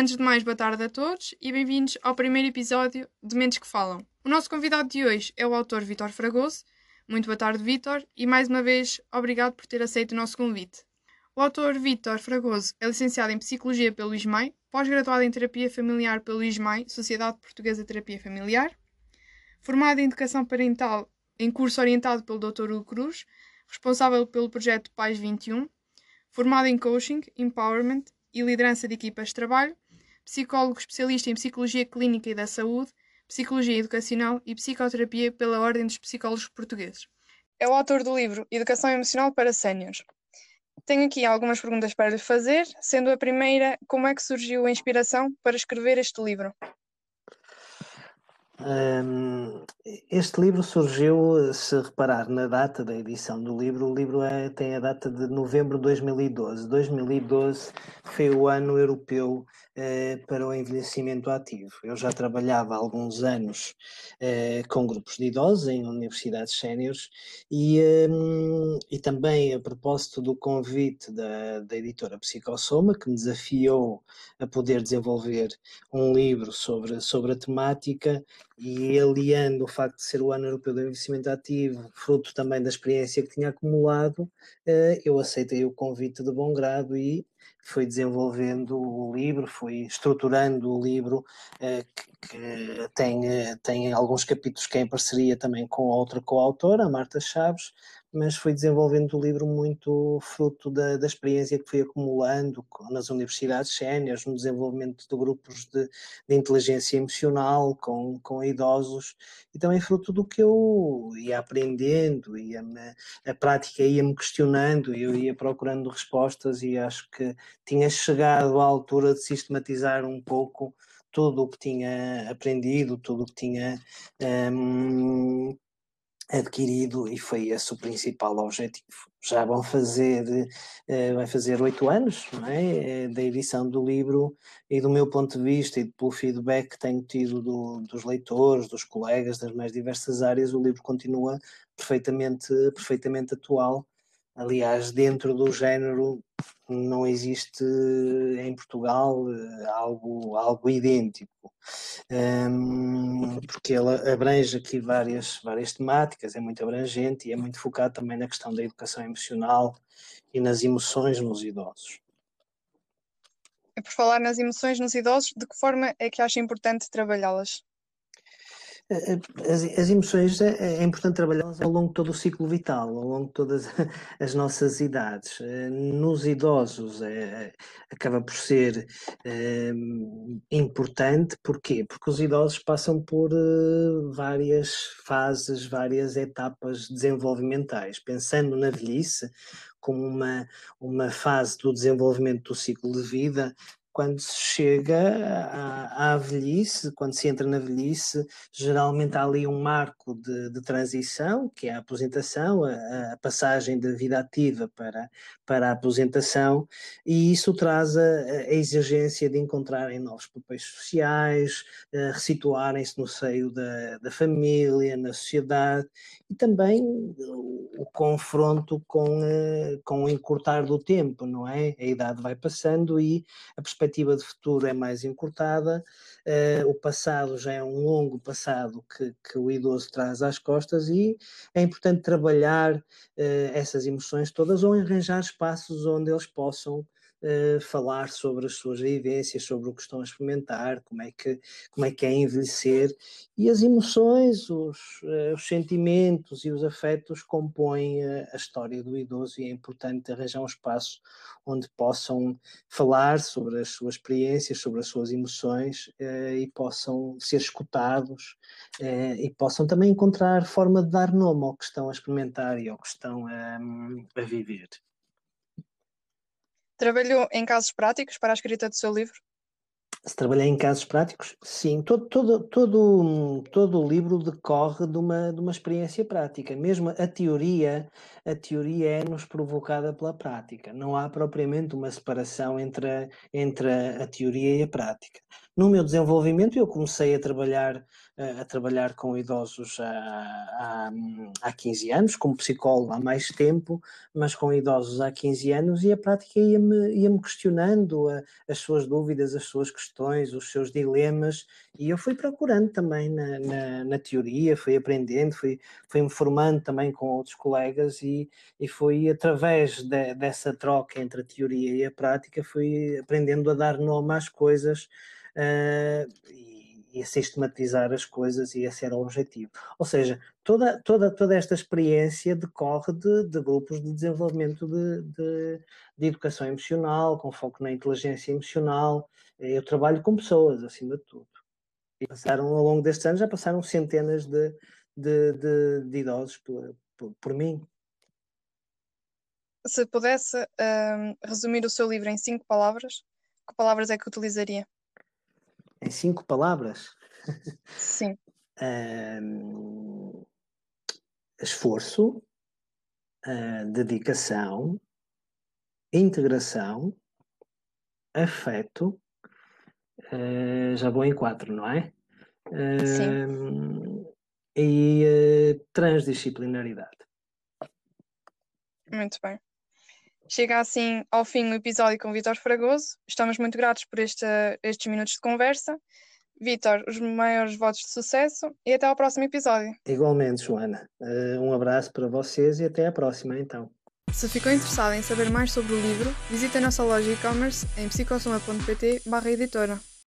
Antes de mais, boa tarde a todos e bem-vindos ao primeiro episódio de Mentes que Falam. O nosso convidado de hoje é o autor Vitor Fragoso. Muito boa tarde, Vitor, e mais uma vez, obrigado por ter aceito o nosso convite. O autor Vitor Fragoso é licenciado em Psicologia pelo ISMAI, pós-graduado em Terapia Familiar pelo ISMAI, Sociedade Portuguesa de Terapia Familiar, formado em Educação Parental em curso orientado pelo Dr. Hugo Cruz, responsável pelo projeto Pais 21, formado em Coaching, Empowerment e Liderança de Equipas de Trabalho, psicólogo especialista em Psicologia Clínica e da Saúde, Psicologia Educacional e Psicoterapia pela Ordem dos Psicólogos Portugueses. É o autor do livro Educação Emocional para Séniores. Tenho aqui algumas perguntas para lhe fazer, sendo a primeira, como é que surgiu a inspiração para escrever este livro? Este livro surgiu, se reparar na data da edição do livro, o livro é, tem a data de novembro de 2012. 2012 foi o ano europeu eh, para o envelhecimento ativo. Eu já trabalhava há alguns anos eh, com grupos de idosos em universidades séniores e, e também a propósito do convite da, da editora Psicossoma, que me desafiou a poder desenvolver um livro sobre, sobre a temática e aliando o facto de ser o ano europeu do envelhecimento ativo, fruto também da experiência que tinha acumulado, eh, eu aceitei o convite de bom grado e fui desenvolvendo o livro, fui estruturando o livro, eh, que, tem, eh, tem alguns capítulos que é em parceria também com outra coautora, a Marta Chaves, mas fui desenvolvendo o livro muito fruto da, da experiência que fui acumulando nas universidades séniores, no desenvolvimento de grupos de, de, inteligência emocional com, com idosos, e também fruto do que eu ia aprendendo, ia -me, a prática ia-me questionando, eu ia procurando respostas e acho que tinha chegado à altura de sistematizar um pouco tudo o que tinha aprendido, tudo o que tinha um, adquirido e foi esse o principal objetivo. Já vão fazer, uh, vai fazer oito anos é? Eh, da edição do livro e do meu ponto de vista e pelo feedback que tenho tido do, dos leitores, dos colegas das mais diversas áreas, o livro continua perfeitamente, perfeitamente atual. Aliás, dentro do género não existe em Portugal eh, algo, algo idêntico, um, porque ela abrange aqui várias, várias temáticas, é muito abrangente e é muito focado também na questão da educação emocional e nas emoções nos idosos. Por falar nas emoções nos idosos, de que forma é que acha importante trabalhá-las? As, as emoções é, é importante trabalhá-las ao longo de todo o ciclo vital, ao longo de todas as nossas idades. Eh, nos idosos é, acaba por ser é, importante, porquê? Porque os idosos passam por várias fases, várias etapas desenvolvimentais. Pensando na velhice, como uma, uma fase do desenvolvimento do ciclo de vida, quando se chega à, à, velhice, quando se entra na velhice, geralmente há ali um marco de, de transição, que é a aposentação, a, a, passagem da vida ativa para, para a aposentação, e isso traz a, a exigência de encontrarem novos papéis sociais, resituarem-se no seio da, da família, na sociedade, e também o, o confronto com, eh, com o encurtar do tempo, não é? A idade vai passando e a perspectiva de futuro é mais encurtada, uh, o passado já é um longo passado que, que, o idoso traz às costas e é importante trabalhar uh, essas emoções todas ou arranjar espaços onde eles possam uh, falar sobre as suas vivências, sobre o que estão a experimentar, como é que, como é, que é envelhecer, e as emoções, os, uh, os sentimentos e os afetos compõem a, a história do idoso e é importante arranjar um espaço onde possam falar sobre as suas experiências, sobre as suas emoções e possam ser escutados e possam também encontrar forma de dar nome ao que estão a experimentar e ao que estão a, a viver. Trabalhou em casos práticos para a escrita do seu livro? Se trabalhei em casos práticos, sim. Todo, todo, todo, todo o livro decorre de uma, de uma experiência prática. Mesmo a teoria, a teoria é-nos provocada pela prática. Não há propriamente uma separação entre a, entre a, teoria e a prática. No meu desenvolvimento, eu comecei a trabalhar, a trabalhar com idosos há, há, há 15 anos, como psicólogo há mais tempo, mas com idosos há 15 anos, e a prática ia-me ia -me questionando a, as suas dúvidas, as suas questões os seus dilemas, e eu fui procurando também na, na, na teoria, fui aprendendo, fui, fui me formando também com outros colegas e, e fui através de, dessa troca entre a teoria e a prática, fui aprendendo a dar nome às coisas uh, e, e, a sistematizar as coisas e esse era o objetivo. Ou seja, toda, toda, toda esta experiência decorre de, de grupos de desenvolvimento de, de, de, educação emocional, com foco na inteligência emocional. Eu trabalho com pessoas, acima de tudo. E passaram, ao longo destes anos, já passaram centenas de, de, idosos por, por, por, mim. Se pudesse um, resumir o seu livro em cinco palavras, que palavras é que utilizaria? Em cinco palavras? Sim. um, esforço, uh, dedicação, integração, afeto, uh, já vou em quatro, não é? Sim. E uh, transdisciplinaridade. Muito bem. Chega assim ao fim o episódio com o Vitor Fragoso. Estamos muito gratos por este, estes minutos de conversa. Vitor, os maiores votos de sucesso e até ao próximo episódio. Igualmente, Joana. Uh, um abraço para vocês e até à próxima, então. Se ficou interessado em saber mais sobre o livro, visite a nossa loja e-commerce em psicosoma.pt/editora.